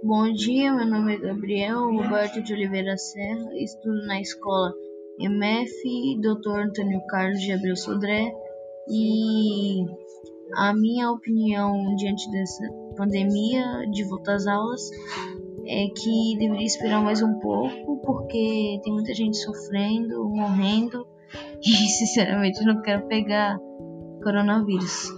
Bom dia, meu nome é Gabriel Roberto de Oliveira Serra, estudo na escola MF Dr. Antônio Carlos de Abreu Sodré e a minha opinião diante dessa pandemia de volta às aulas é que deveria esperar mais um pouco porque tem muita gente sofrendo, morrendo e sinceramente não quero pegar coronavírus.